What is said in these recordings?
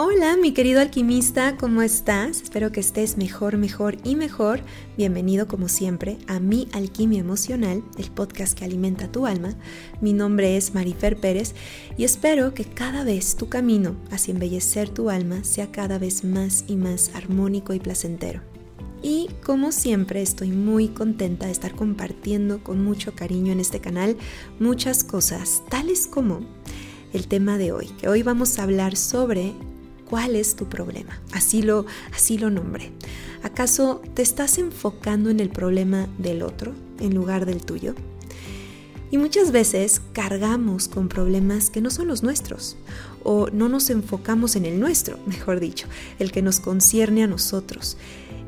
Hola, mi querido alquimista, ¿cómo estás? Espero que estés mejor, mejor y mejor. Bienvenido como siempre a Mi Alquimia Emocional, el podcast que alimenta tu alma. Mi nombre es Marifer Pérez y espero que cada vez tu camino hacia embellecer tu alma sea cada vez más y más armónico y placentero. Y como siempre estoy muy contenta de estar compartiendo con mucho cariño en este canal muchas cosas, tales como el tema de hoy, que hoy vamos a hablar sobre ¿Cuál es tu problema? Así lo, así lo nombré. ¿Acaso te estás enfocando en el problema del otro en lugar del tuyo? Y muchas veces cargamos con problemas que no son los nuestros, o no nos enfocamos en el nuestro, mejor dicho, el que nos concierne a nosotros.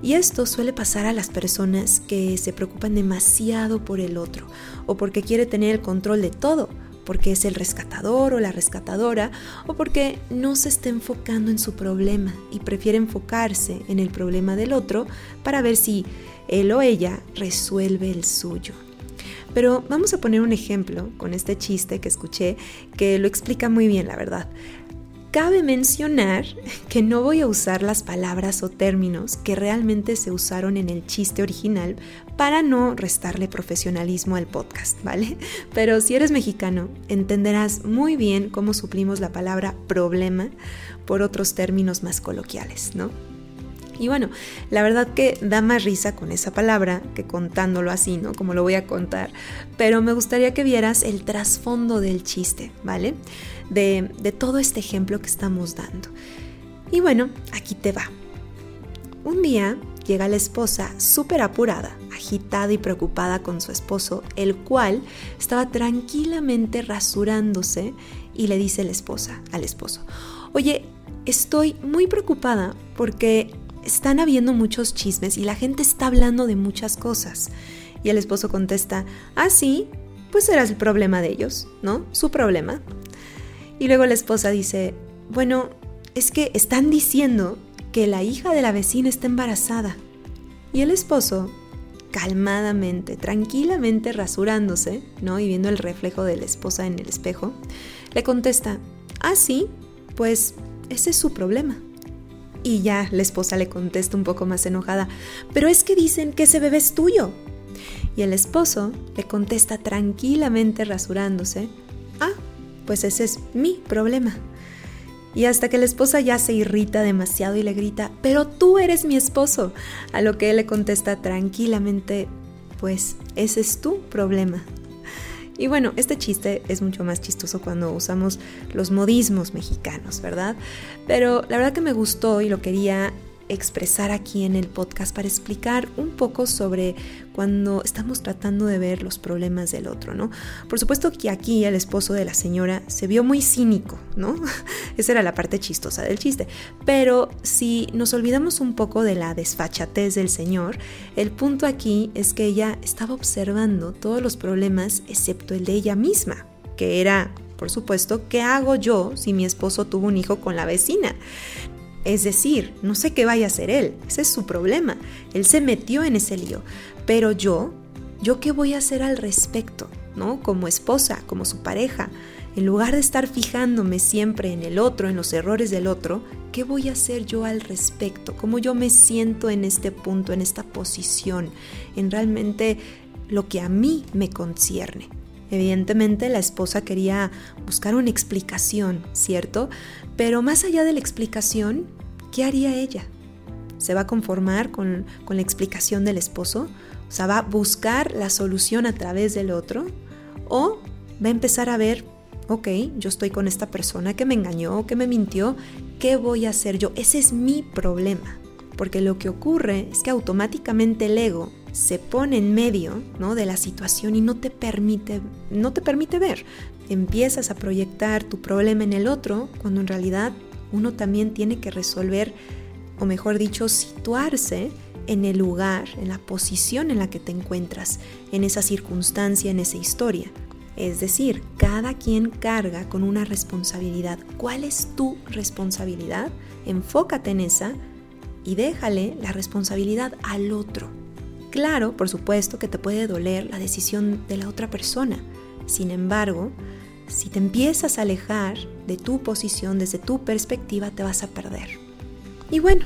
Y esto suele pasar a las personas que se preocupan demasiado por el otro, o porque quiere tener el control de todo, porque es el rescatador o la rescatadora o porque no se está enfocando en su problema y prefiere enfocarse en el problema del otro para ver si él o ella resuelve el suyo. Pero vamos a poner un ejemplo con este chiste que escuché que lo explica muy bien, la verdad. Cabe mencionar que no voy a usar las palabras o términos que realmente se usaron en el chiste original para no restarle profesionalismo al podcast, ¿vale? Pero si eres mexicano, entenderás muy bien cómo suplimos la palabra problema por otros términos más coloquiales, ¿no? Y bueno, la verdad que da más risa con esa palabra que contándolo así, ¿no? Como lo voy a contar. Pero me gustaría que vieras el trasfondo del chiste, ¿vale? De, de todo este ejemplo que estamos dando. Y bueno, aquí te va. Un día llega la esposa súper apurada, agitada y preocupada con su esposo, el cual estaba tranquilamente rasurándose y le dice la esposa al esposo, oye, estoy muy preocupada porque están habiendo muchos chismes y la gente está hablando de muchas cosas. Y el esposo contesta, ah, sí, pues será el problema de ellos, ¿no? Su problema. Y luego la esposa dice, bueno, es que están diciendo que la hija de la vecina está embarazada. Y el esposo, calmadamente, tranquilamente rasurándose, ¿no? Y viendo el reflejo de la esposa en el espejo, le contesta, ah, sí, pues ese es su problema. Y ya la esposa le contesta un poco más enojada, pero es que dicen que ese bebé es tuyo. Y el esposo le contesta tranquilamente rasurándose, ah, pues ese es mi problema. Y hasta que la esposa ya se irrita demasiado y le grita, pero tú eres mi esposo. A lo que él le contesta tranquilamente, pues ese es tu problema. Y bueno, este chiste es mucho más chistoso cuando usamos los modismos mexicanos, ¿verdad? Pero la verdad que me gustó y lo quería expresar aquí en el podcast para explicar un poco sobre cuando estamos tratando de ver los problemas del otro, ¿no? Por supuesto que aquí el esposo de la señora se vio muy cínico, ¿no? Esa era la parte chistosa del chiste. Pero si nos olvidamos un poco de la desfachatez del señor, el punto aquí es que ella estaba observando todos los problemas excepto el de ella misma, que era por supuesto, ¿qué hago yo si mi esposo tuvo un hijo con la vecina? Es decir, no sé qué vaya a hacer él, ese es su problema. Él se metió en ese lío. Pero yo, ¿yo qué voy a hacer al respecto? ¿No? Como esposa, como su pareja. En lugar de estar fijándome siempre en el otro, en los errores del otro, ¿qué voy a hacer yo al respecto? ¿Cómo yo me siento en este punto, en esta posición, en realmente lo que a mí me concierne? Evidentemente la esposa quería buscar una explicación, ¿cierto? Pero más allá de la explicación, ¿qué haría ella? ¿Se va a conformar con, con la explicación del esposo? O sea, va a buscar la solución a través del otro o va a empezar a ver, ok, yo estoy con esta persona que me engañó, que me mintió, ¿qué voy a hacer yo? Ese es mi problema. Porque lo que ocurre es que automáticamente el ego se pone en medio ¿no? de la situación y no te permite, no te permite ver. Empiezas a proyectar tu problema en el otro cuando en realidad uno también tiene que resolver, o mejor dicho, situarse en el lugar, en la posición en la que te encuentras, en esa circunstancia, en esa historia. Es decir, cada quien carga con una responsabilidad. ¿Cuál es tu responsabilidad? Enfócate en esa y déjale la responsabilidad al otro. Claro, por supuesto que te puede doler la decisión de la otra persona. Sin embargo, si te empiezas a alejar de tu posición desde tu perspectiva, te vas a perder. Y bueno,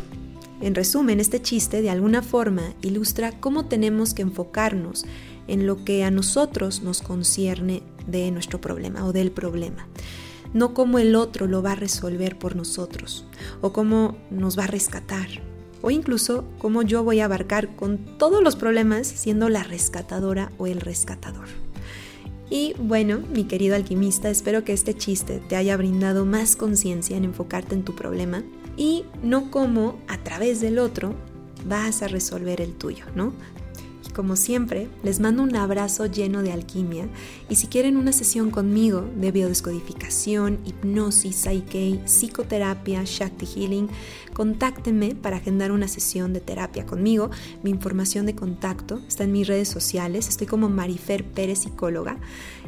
en resumen, este chiste de alguna forma ilustra cómo tenemos que enfocarnos en lo que a nosotros nos concierne de nuestro problema o del problema, no cómo el otro lo va a resolver por nosotros o cómo nos va a rescatar o incluso cómo yo voy a abarcar con todos los problemas siendo la rescatadora o el rescatador. Y bueno, mi querido alquimista, espero que este chiste te haya brindado más conciencia en enfocarte en tu problema y no cómo a través del otro vas a resolver el tuyo, ¿no? Como siempre, les mando un abrazo lleno de alquimia y si quieren una sesión conmigo de biodescodificación, hipnosis, Psyche, psicoterapia, Shakti Healing, contáctenme para agendar una sesión de terapia conmigo. Mi información de contacto está en mis redes sociales, estoy como Marifer Pérez Psicóloga,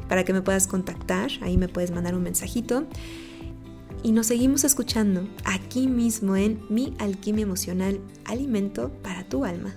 para que me puedas contactar, ahí me puedes mandar un mensajito y nos seguimos escuchando aquí mismo en Mi Alquimia Emocional, Alimento para tu Alma.